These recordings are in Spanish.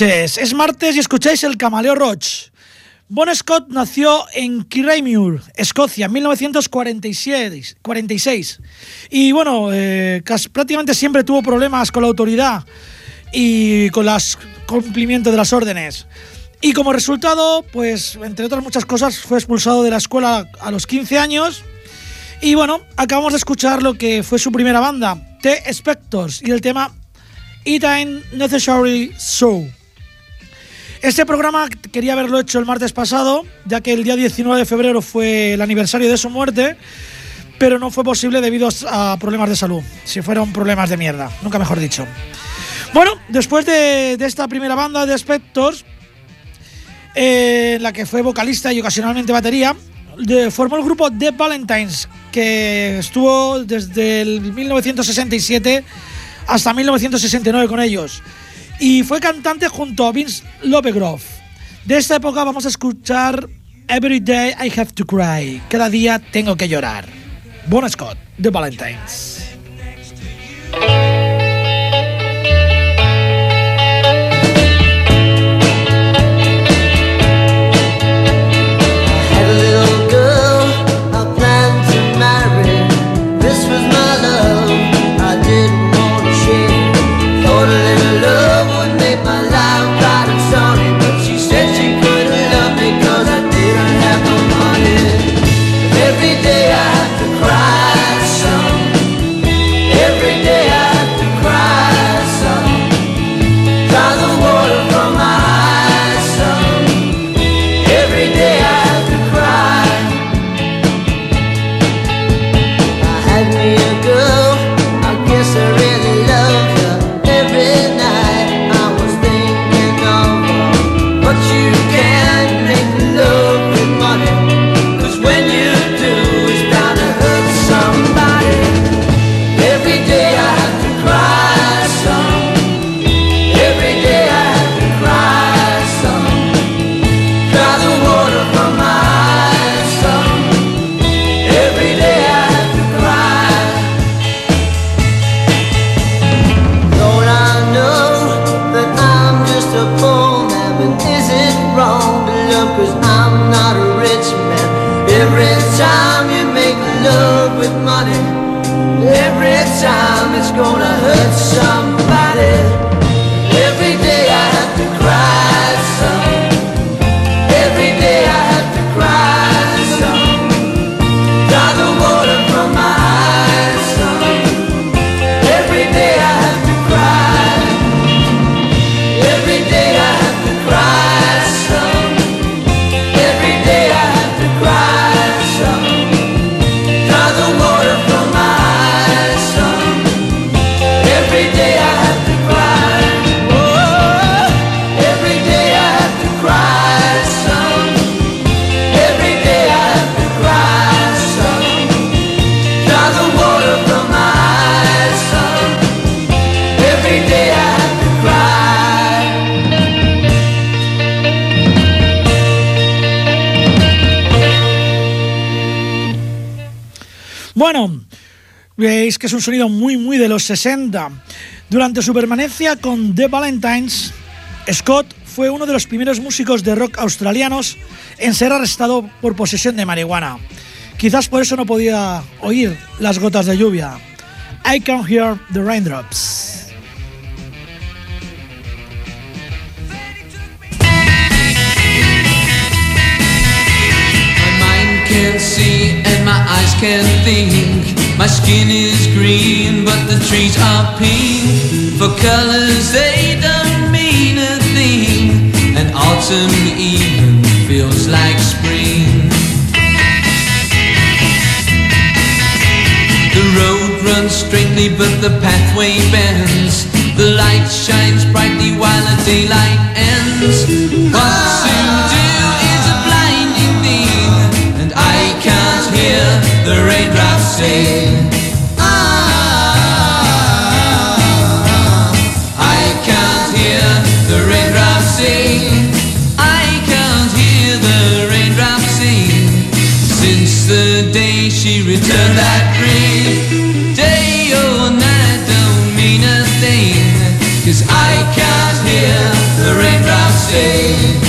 es martes y escucháis el Camaleo Roach. Bon Scott nació en Kirriemuir, Escocia, en 1946. Y bueno, eh, prácticamente siempre tuvo problemas con la autoridad y con el cumplimiento de las órdenes. Y como resultado, pues entre otras muchas cosas, fue expulsado de la escuela a los 15 años. Y bueno, acabamos de escuchar lo que fue su primera banda, The Spectors, y el tema It Ain't Necessary So. Este programa quería haberlo hecho el martes pasado, ya que el día 19 de febrero fue el aniversario de su muerte, pero no fue posible debido a problemas de salud. Si fueron problemas de mierda, nunca mejor dicho. Bueno, después de, esta primera banda de Spectors, eh, la que fue vocalista y ocasionalmente batería, formó el grupo The Valentines, que estuvo desde el 1967 hasta 1969 con ellos y fue cantante junto a Vince Lovegrove. De esta época vamos a escuchar Every Day I Have to Cry. Cada día tengo que llorar. Bon Scott, The Valentines. Sonido muy, muy de los 60. Durante su permanencia con The Valentines, Scott fue uno de los primeros músicos de rock australianos en ser arrestado por posesión de marihuana. Quizás por eso no podía oír las gotas de lluvia. I can hear the raindrops. My skin is green, but the trees are pink. For colors, they don't mean a thing. And autumn even feels like spring. The road runs straightly, but the pathway bends. The light shines brightly while the daylight ends. What to do? is a blinding thing, and I can't hear the raindrops sing. she returned that ring. Day or night don't mean a thing, cause I can't hear the raindrops sing.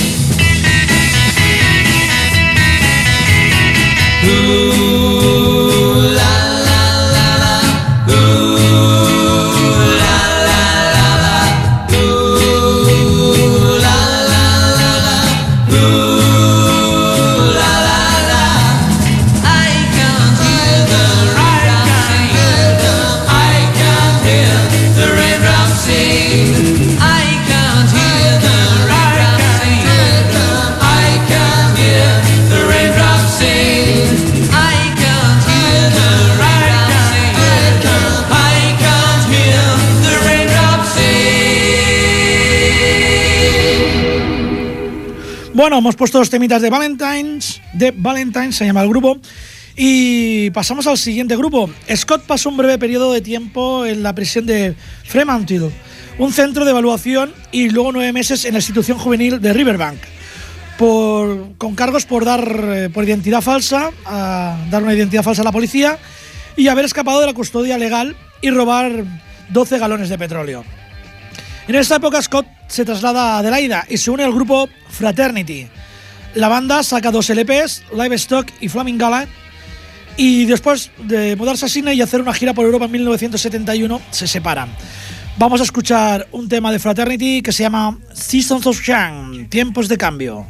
Bueno, hemos puesto los temitas de Valentine's, de Valentine's se llama el grupo, y pasamos al siguiente grupo. Scott pasó un breve periodo de tiempo en la prisión de Fremantle, un centro de evaluación, y luego nueve meses en la institución juvenil de Riverbank, por, con cargos por dar eh, por identidad falsa, dar una identidad falsa a la policía y haber escapado de la custodia legal y robar 12 galones de petróleo. En esta época Scott se traslada a Adelaida y se une al grupo Fraternity. La banda saca dos LPs, Livestock y Flaming Gala, y después de mudarse a Sydney y hacer una gira por Europa en 1971, se separan. Vamos a escuchar un tema de Fraternity que se llama Seasons of Shang, Tiempos de Cambio.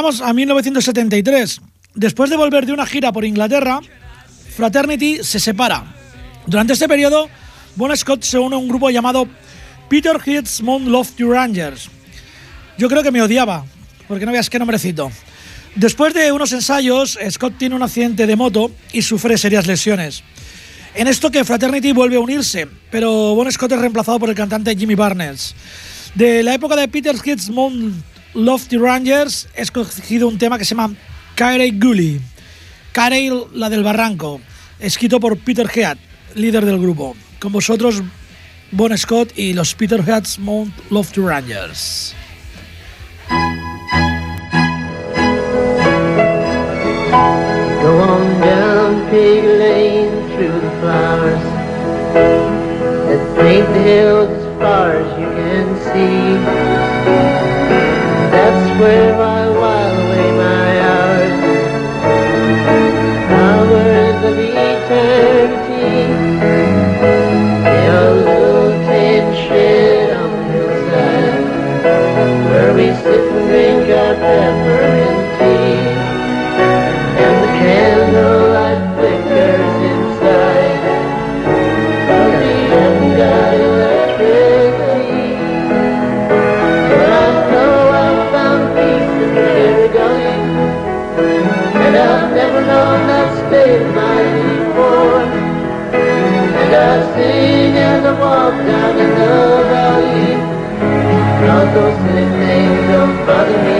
Llegamos a 1973. Después de volver de una gira por Inglaterra, Fraternity se separa. Durante este periodo, Bon Scott se une a un grupo llamado Peter Heath's Mount Lofty Rangers. Yo creo que me odiaba, porque no veas qué nombrecito. Después de unos ensayos, Scott tiene un accidente de moto y sufre serias lesiones. En esto que Fraternity vuelve a unirse, pero Bon Scott es reemplazado por el cantante Jimmy Barnes. De la época de Peter Heath's Mount Lofty Rangers he escogido un tema que se llama Carey Gully. Carey, la del barranco, escrito por Peter Heath, líder del grupo. Con vosotros, Bon Scott y los Peter Heath's Mount Lofty Rangers. Go on down Pig Lane through the flowers that paint the hills as far as you can see. cueva those silly things don't bother me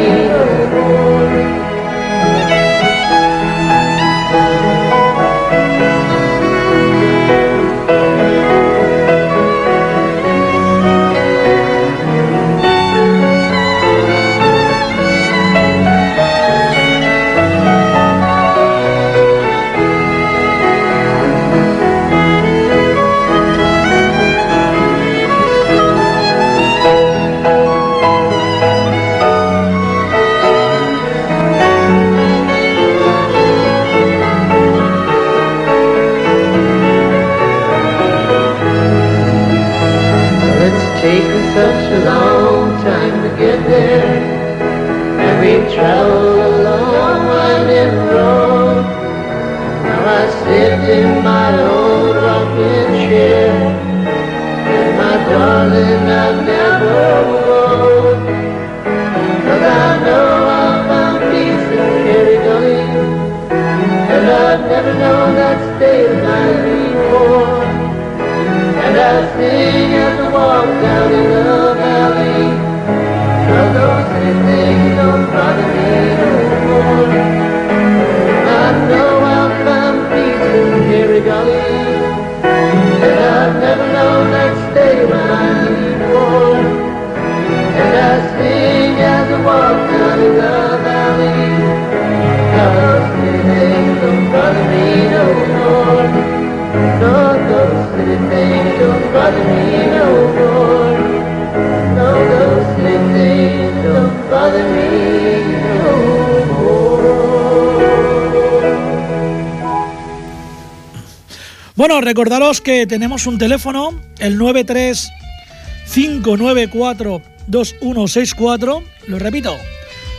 Bueno, recordaros que tenemos un teléfono, el 935942164. Lo repito,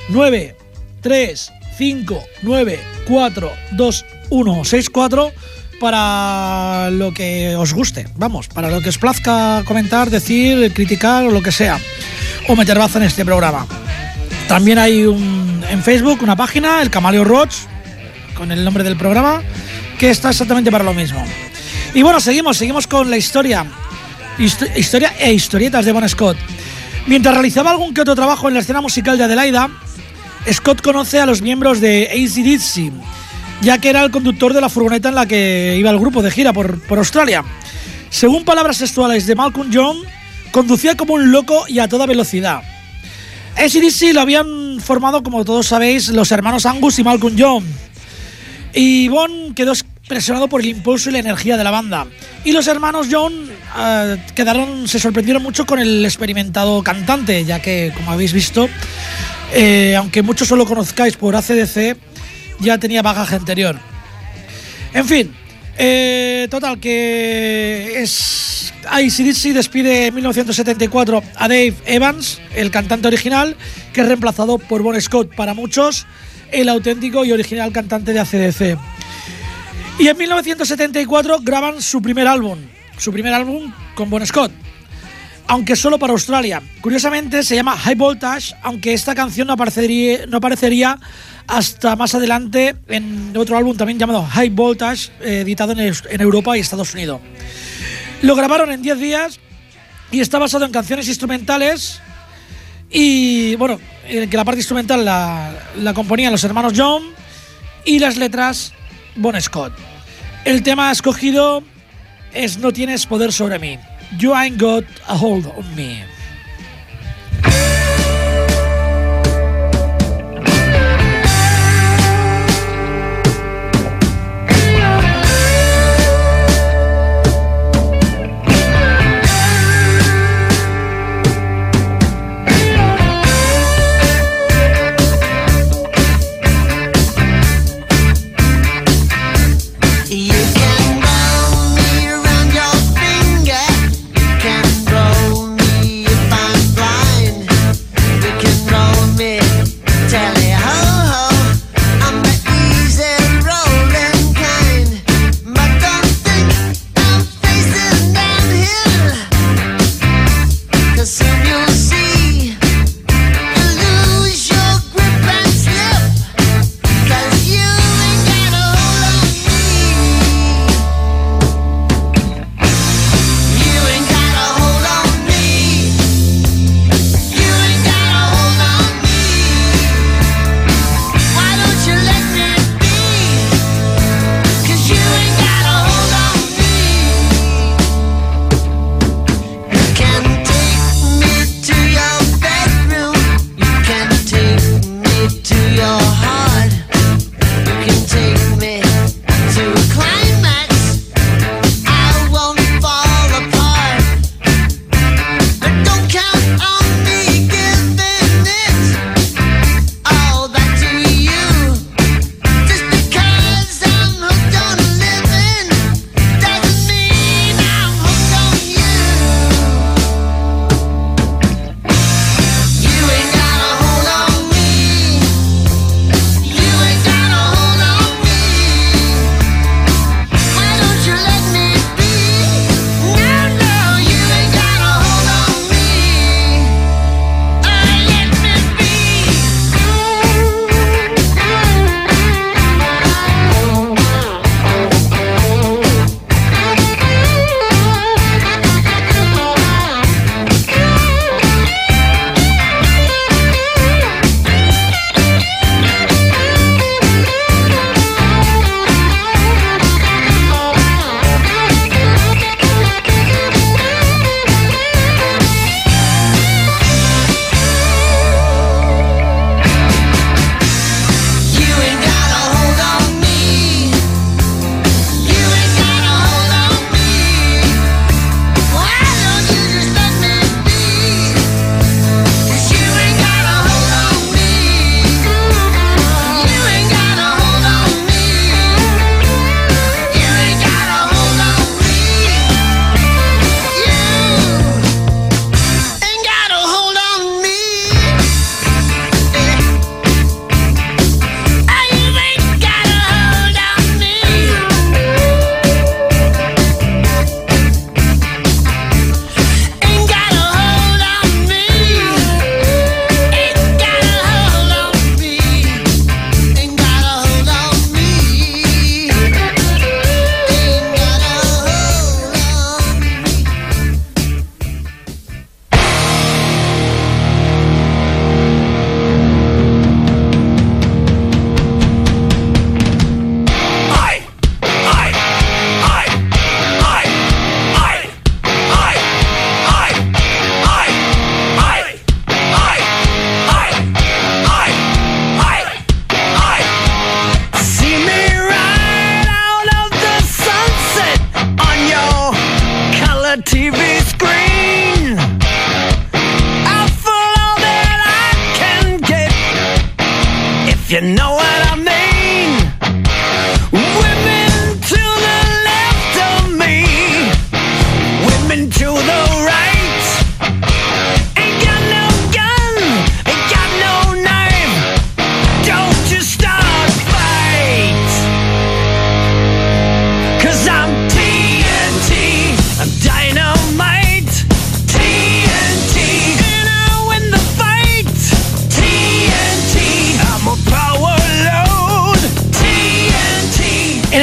935942164 para lo que os guste. Vamos, para lo que os plazca comentar, decir, criticar o lo que sea. O meter baza en este programa. También hay un, en Facebook una página, el Camaleo Roach, con el nombre del programa, que está exactamente para lo mismo. Y bueno, seguimos, seguimos con la historia. Histo- historia e historietas de Bon Scott. Mientras realizaba algún que otro trabajo en la escena musical de Adelaida, Scott conoce a los miembros de ACDC, ya que era el conductor de la furgoneta en la que iba el grupo de gira por, por Australia. Según palabras textuales de Malcolm John, conducía como un loco y a toda velocidad. ACDC lo habían formado, como todos sabéis, los hermanos Angus y Malcolm John. Y Bon quedó impresionado por el impulso y la energía de la banda. Y los hermanos John eh, quedaron, se sorprendieron mucho con el experimentado cantante, ya que, como habéis visto, eh, aunque muchos solo conozcáis por ACDC, ya tenía bagaje anterior. En fin, eh, total, que es. ACDC despide en 1974 a Dave Evans, el cantante original, que es reemplazado por Bon Scott, para muchos el auténtico y original cantante de ACDC. Y en 1974 graban su primer álbum, su primer álbum con Bon Scott, aunque solo para Australia. Curiosamente se llama High Voltage, aunque esta canción no aparecería, no aparecería hasta más adelante en otro álbum también llamado High Voltage, eh, editado en, Europa y Estados Unidos. Lo grabaron en 10 días y está basado en canciones instrumentales y bueno, en que la parte instrumental la, la componían los hermanos John y las letras Bon Scott. El tema escogido es No tienes poder sobre mí. You ain't got a hold on me.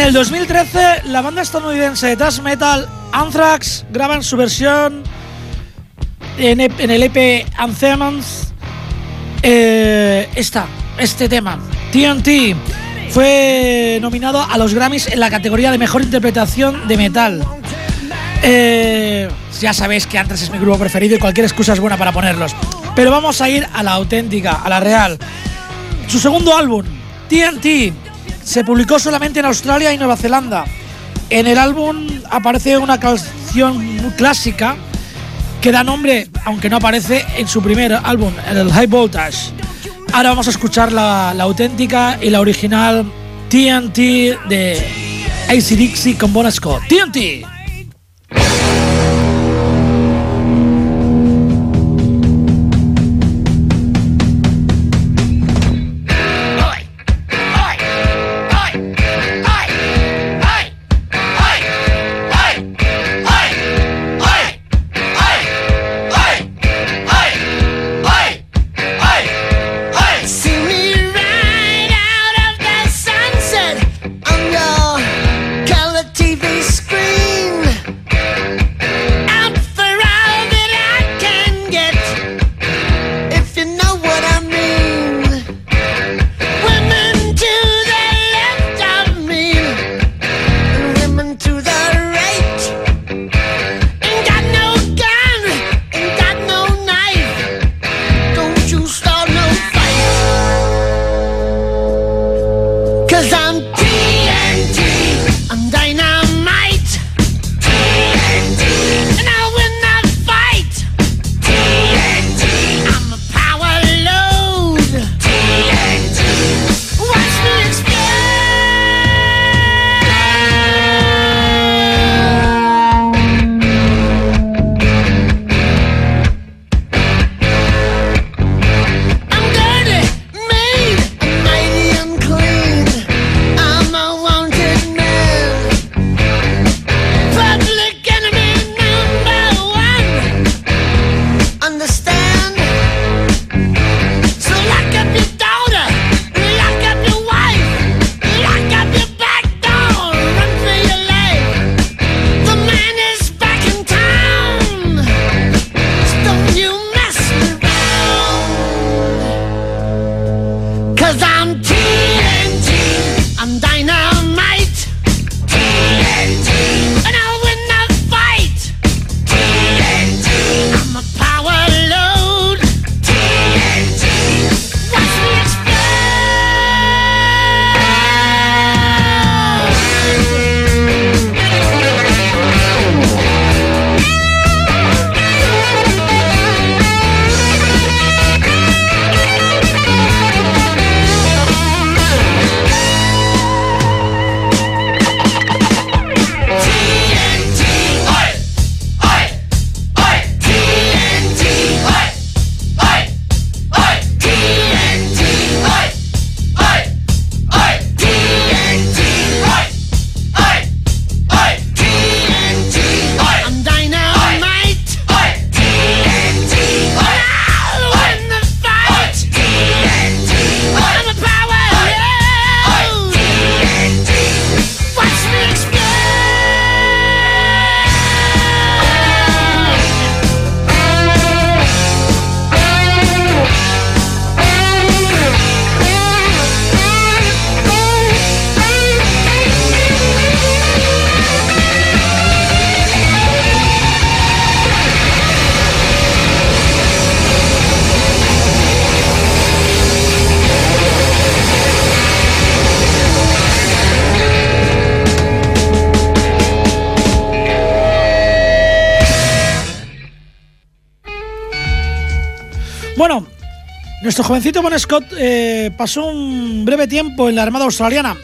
El 2013, la banda estadounidense de thrash metal Anthrax graba su versión en, E- el EP Anthems eh, esta, este tema, TNT. Fue nominado a los Grammys en la categoría de mejor interpretación de metal. Eh, ya sabéis que Anthrax es mi grupo preferido y cualquier excusa es buena para ponerlos. Pero vamos a ir a la auténtica, a la real. Su segundo álbum, TNT, se publicó solamente en Australia y Nueva Zelanda. En el álbum aparece una canción muy clásica que da nombre, aunque no aparece, en su primer álbum, el High Voltage. Ahora vamos a escuchar la, auténtica y la original TNT de ACDC con Bon Scott. TNT. Nuestro jovencito Bon Scott eh, pasó un breve tiempo en la Armada Australiana,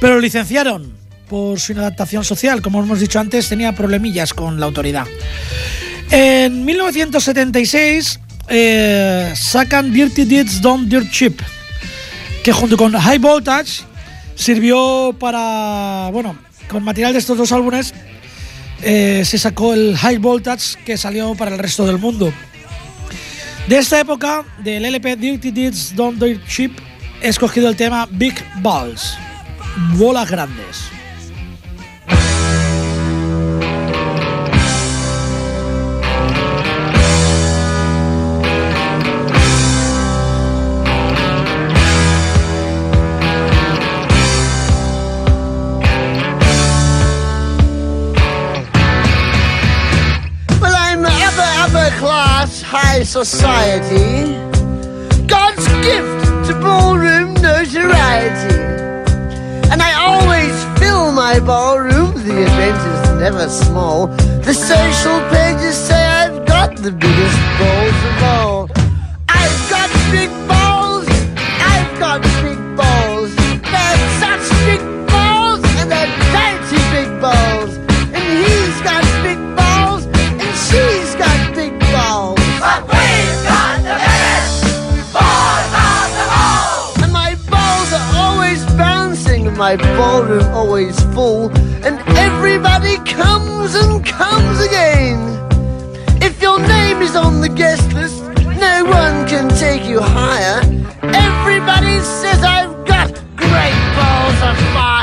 pero lo licenciaron por su inadaptación social. Como hemos dicho antes, tenía problemillas con la autoridad. En 1976 eh, sacan Dirty Deeds Don't Dirt Cheap, que junto con High Voltage sirvió para, bueno, con material de estos dos álbumes eh, se sacó el High Voltage que salió para el resto del mundo. De esta época, del LP Dirty Deeds Don't Do It Cheap, he escogido el tema Big Balls, bolas grandes. Society. God's gift to ballroom notoriety. And I always fill my ballroom, the event is never small. The social pages say I've got the biggest balls of all. I've got big balls, I've got big balls. They're such big balls, and they're fancy big balls. My ballroom always full. And everybody comes and comes again. If your name is on the guest list, no one can take you higher. Everybody says I've got great balls of fire.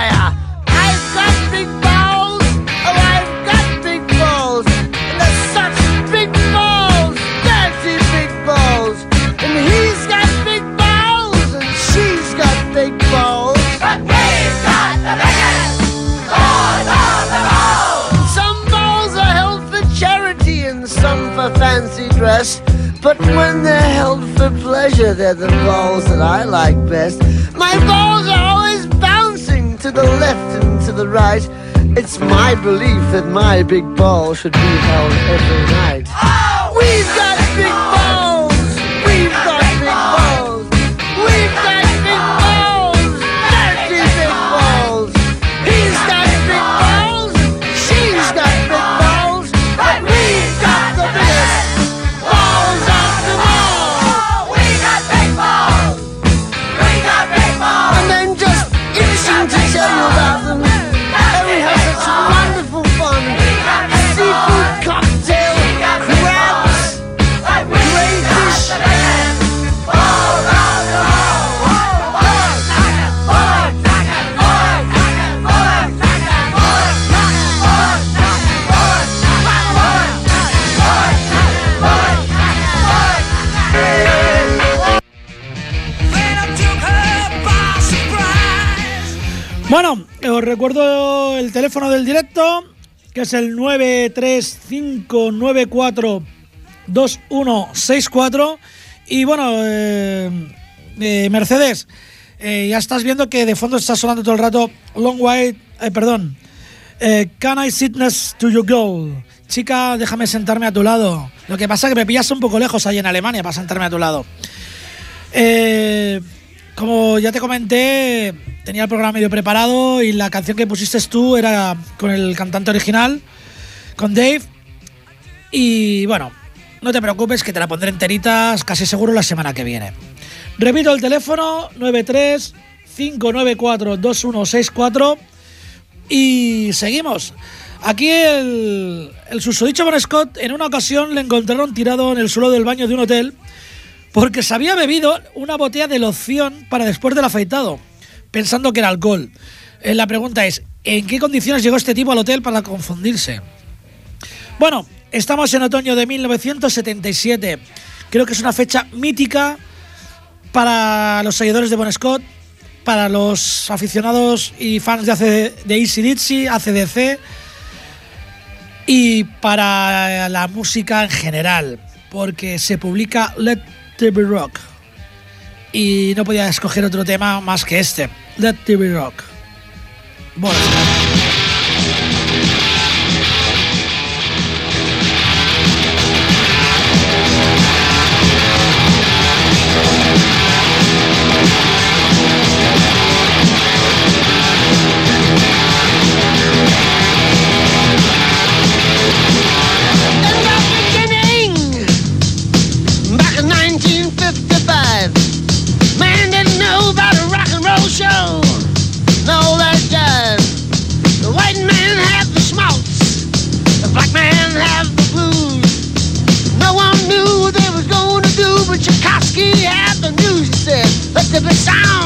For fancy dress. But when they're held for pleasure, they're the balls that I like best. My balls are always bouncing to the left and to the right. It's my belief that my big ball should be held every night. Oh! We've Bueno, os recuerdo el teléfono del directo, que es el 935942164. Y bueno, eh, eh, Mercedes, eh, ya estás viendo que de fondo está sonando todo el rato Long eh, perdón, Can I sit next to your girl? Chica, déjame sentarme a tu lado. Lo que pasa es que me pillas un poco lejos ahí en Alemania para sentarme a tu lado. Como ya te comenté, tenía el programa medio preparado y la canción que pusiste tú era con el cantante original, con Dave. Y bueno, no te preocupes que te la pondré enteritas casi seguro la semana que viene. Repito el teléfono 93 594 2164 y seguimos. Aquí el, el susodicho Bon Scott en una ocasión le encontraron tirado en el suelo del baño de un hotel porque se había bebido una botella de loción para después del afeitado, pensando que era alcohol. Eh, la pregunta es, ¿en qué condiciones llegó este tipo al hotel para confundirse? Bueno, estamos en otoño de 1977. Creo que es una fecha mítica para los seguidores de Bon Scott, para los aficionados y fans de, AC de Easy Ditsy, ACDC y para la música en general, porque se publica Let TV Rock. Y no podía escoger otro tema más que este, Let TV Rock. Bueno, "Let there be sound."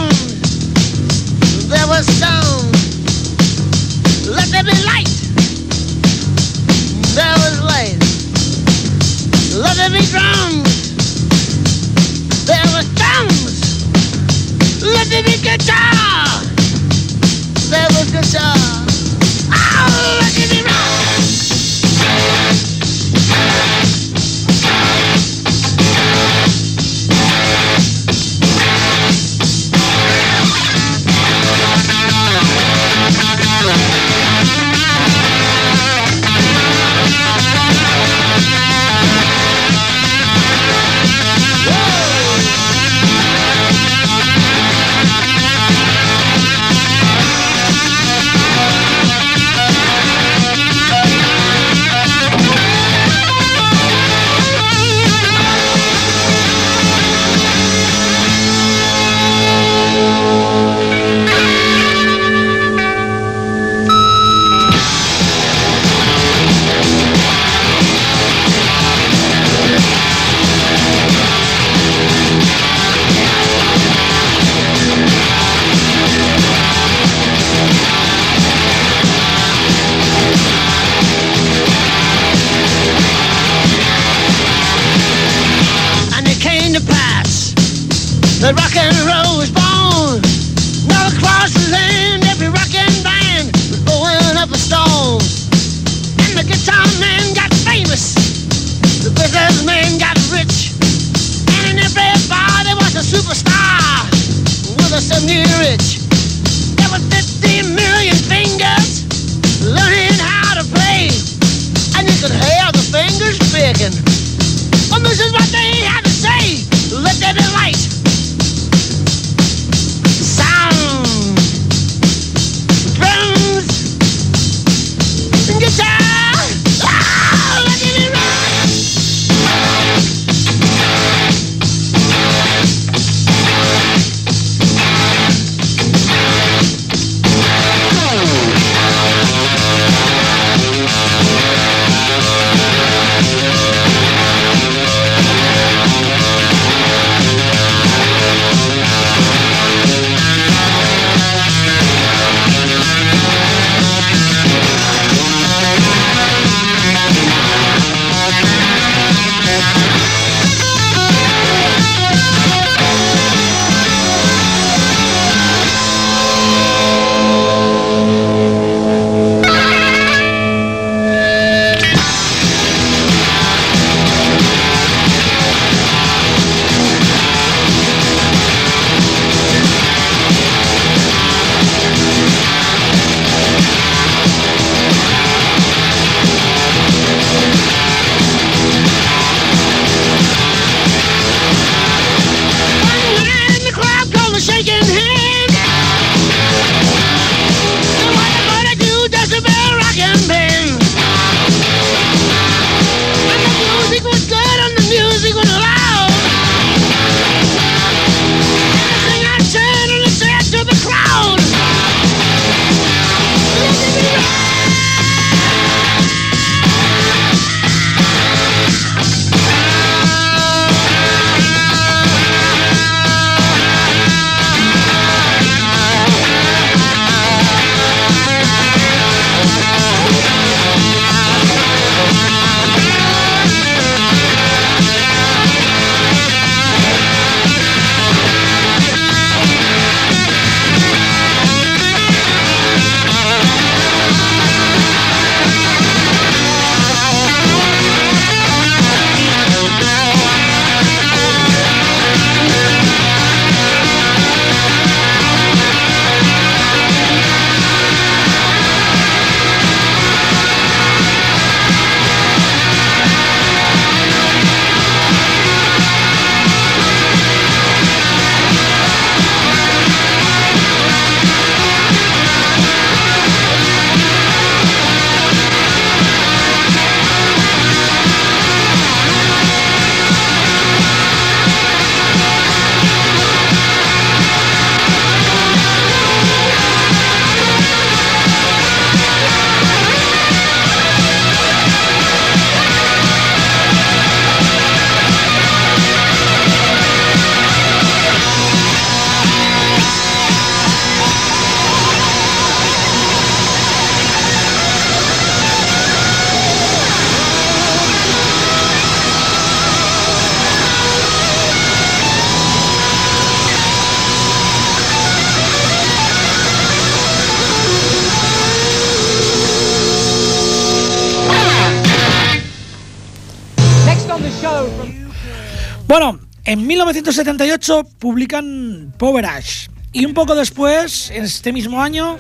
En 1978 publican Power Ash. Y un poco después, en este mismo año,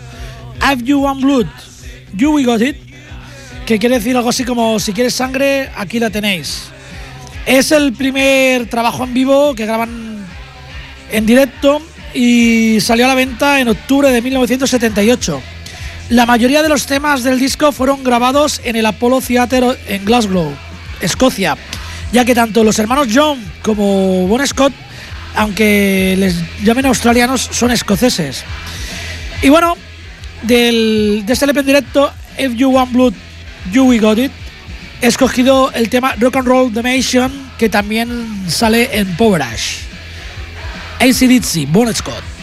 Have You One Blood, You We Got It, que quiere decir algo así como si quieres sangre, aquí la tenéis. Es el primer trabajo en vivo que graban en directo y salió a la venta en octubre de 1978. La mayoría de los temas del disco fueron grabados en el Apollo Theatre en Glasgow, Escocia, ya que tanto los hermanos John como Bon Scott, aunque les llamen australianos, son escoceses. Y bueno, del, de este LP en directo, If You Want Blood, You We Got It, he escogido el tema Rock and Roll The que también sale en Power Ash. ACDC, Bon Scott.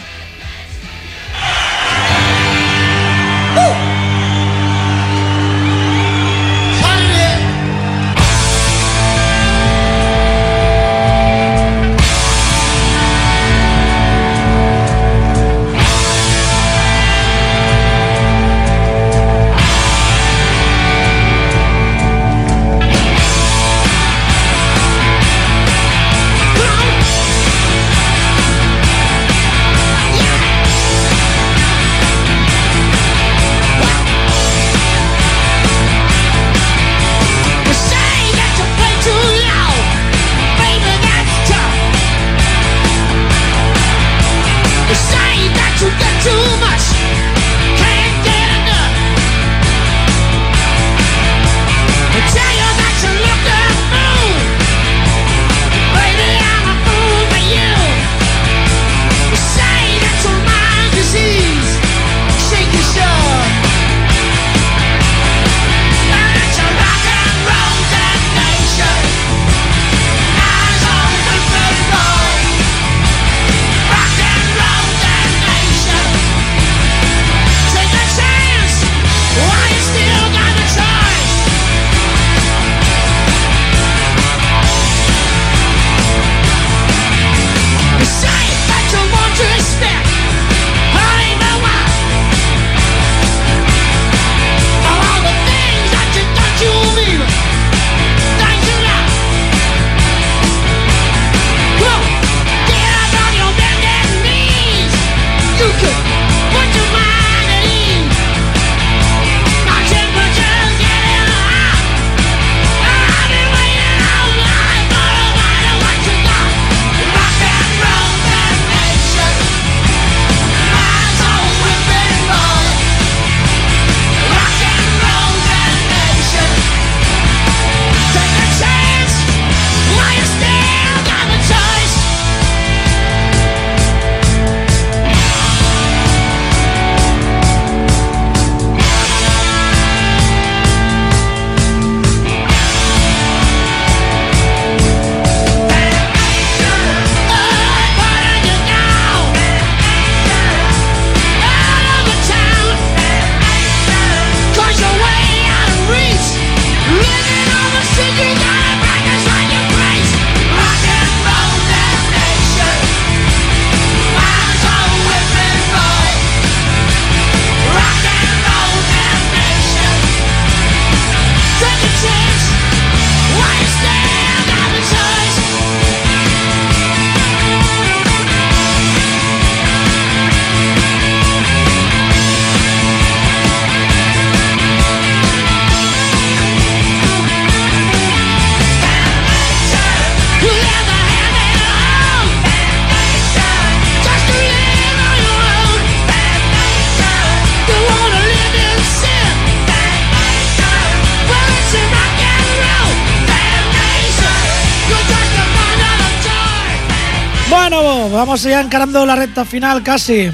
Bueno, vamos ya encarando la recta final casi.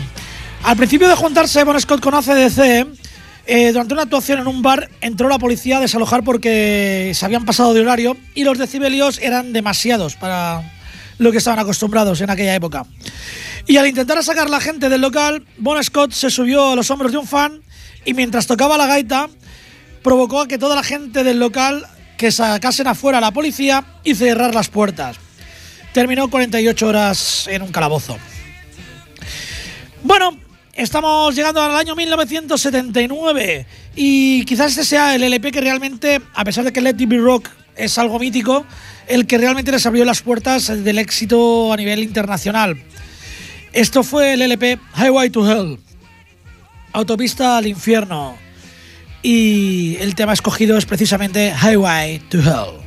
Al principio de juntarse Bon Scott con ACDC, eh, durante una actuación en un bar entró la policía a desalojar porque se habían pasado de horario y los decibelios eran demasiados para lo que estaban acostumbrados en aquella época. Y al intentar sacar a la gente del local, Bon Scott se subió a los hombros de un fan y mientras tocaba la gaita provocó a que toda la gente del local que sacasen afuera a la policía y cerrar las puertas. Terminó 48 horas en un calabozo. Bueno, estamos llegando al año 1979 y quizás este sea el LP que realmente, a pesar de que Let It Be Rock es algo mítico, el que realmente les abrió las puertas del éxito a nivel internacional. Esto fue el LP Highway to Hell, Autopista al Infierno. Y el tema escogido es precisamente Highway to Hell.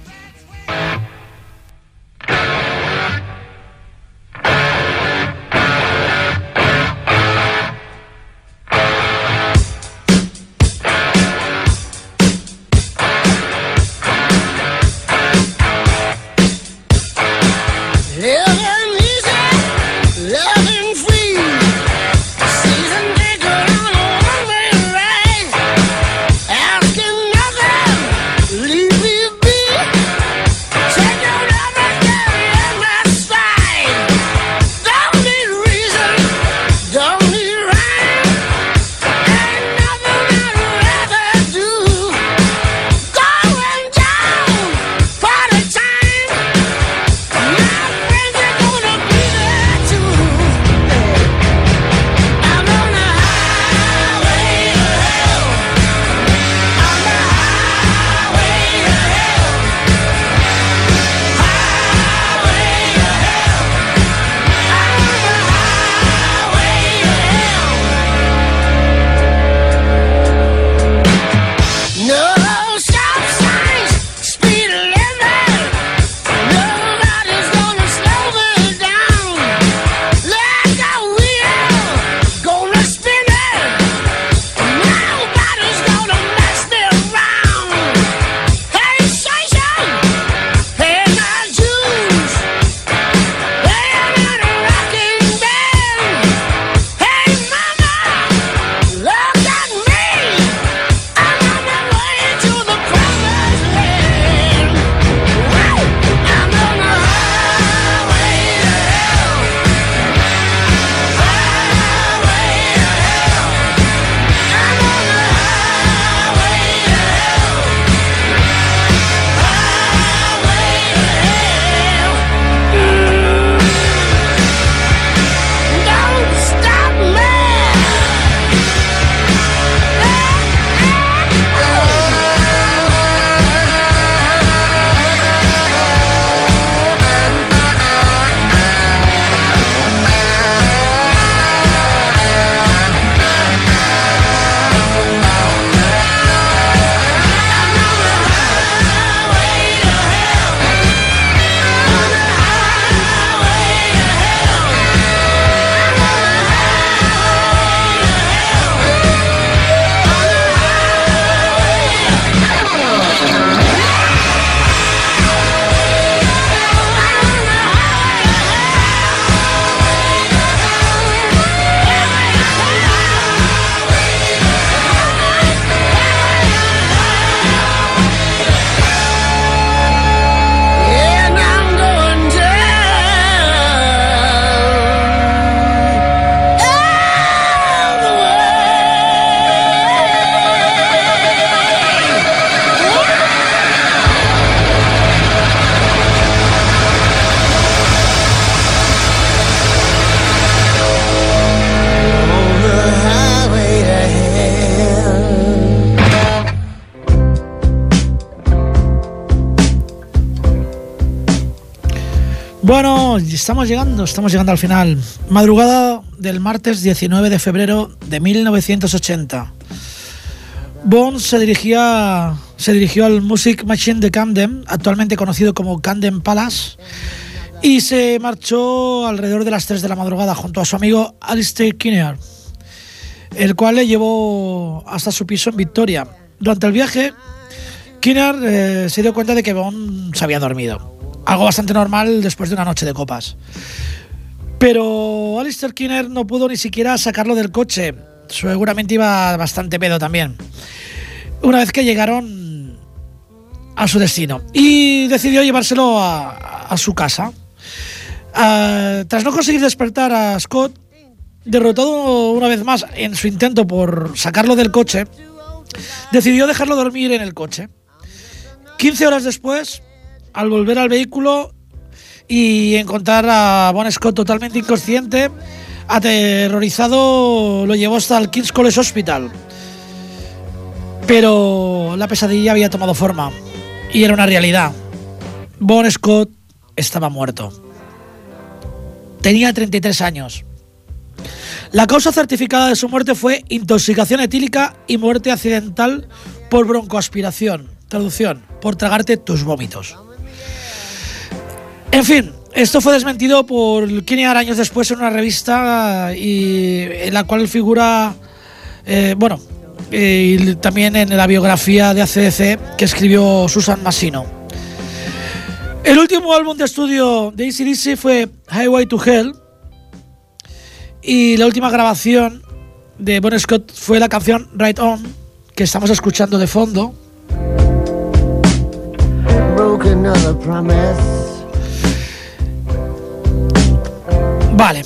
Estamos llegando, estamos llegando al final. Madrugada del martes 19 de febrero de 1980. Bond se dirigía, se dirigió al Music Machine de Camden, actualmente conocido como Camden Palace, y se marchó alrededor de las 3 de la madrugada junto a su amigo Alistair Kinnear, el cual le llevó hasta su piso en Victoria. Durante el viaje, Kinnear eh, se dio cuenta de que Bond se había dormido. Algo bastante normal después de una noche de copas. Pero Alistair Kinner no pudo ni siquiera sacarlo del coche. Seguramente iba bastante pedo también. Una vez que llegaron a su destino. Y decidió llevárselo a, su casa. Ah, tras no conseguir despertar a Scott, derrotado una vez más en su intento por sacarlo del coche, decidió dejarlo dormir en el coche. 15 horas después, al volver al vehículo y encontrar a Bon Scott totalmente inconsciente, aterrorizado, lo llevó hasta el King's College Hospital. Pero la pesadilla había tomado forma y era una realidad. Bon Scott estaba muerto. Tenía 33 años. La causa certificada de su muerte fue intoxicación etílica y muerte accidental por broncoaspiración. Traducción, por tragarte tus vómitos. En fin, esto fue desmentido por Keniar años después en una revista y en la cual figura, eh, bueno, eh, y también en la biografía de ACDC que escribió Susan Massino. El último álbum de estudio de ACDC fue Highway to Hell y la última grabación de Bon Scott fue la canción Right On que estamos escuchando de fondo. Vale,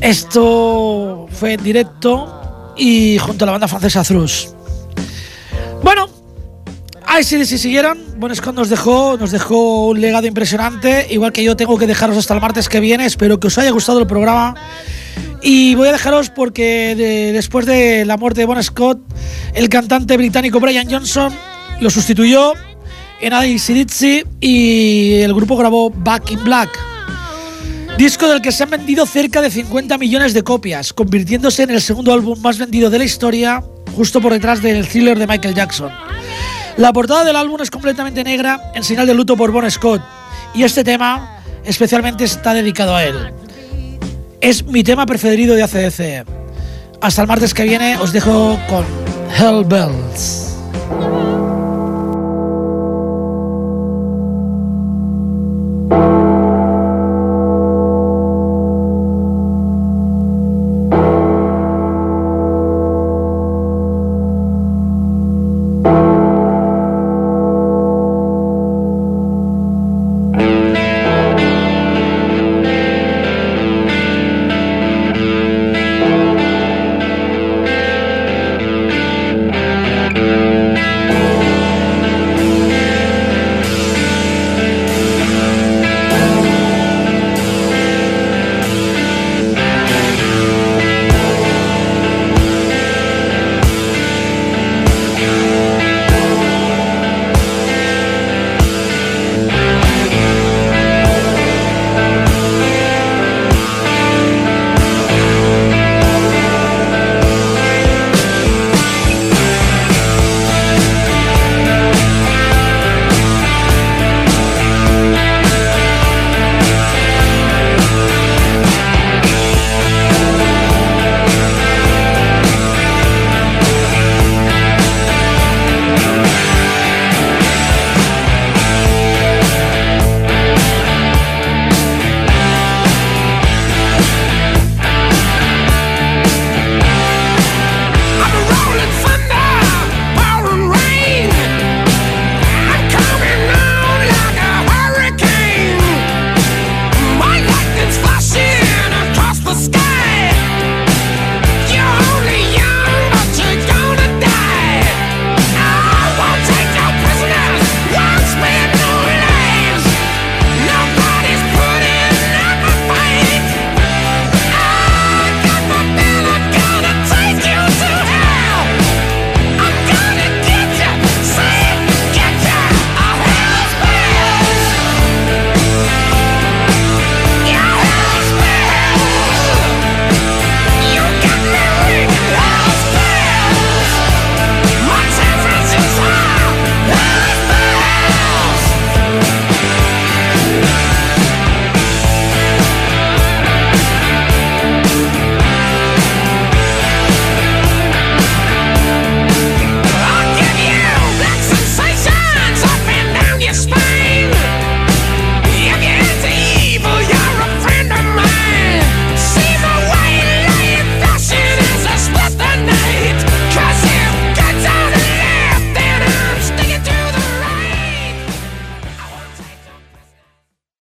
esto fue en directo y junto a la banda francesa Thrush. Bueno, si siguieron. Bon Scott nos dejó, nos dejó un legado impresionante. Igual que yo tengo que dejaros hasta el martes que viene. Espero que os haya gustado el programa. Y voy a dejaros porque de- después de la muerte de Bon Scott, el cantante británico Brian Johnson lo sustituyó en AC/DC y el grupo grabó Back in Black. Disco del que se han vendido cerca de 50 millones de copias, convirtiéndose en el segundo álbum más vendido de la historia, justo por detrás del thriller de Michael Jackson. La portada del álbum es completamente negra, en señal de luto por Bon Scott, y este tema especialmente está dedicado a él. Es mi tema preferido de ACDC. Hasta el martes que viene os dejo con Hell Bells.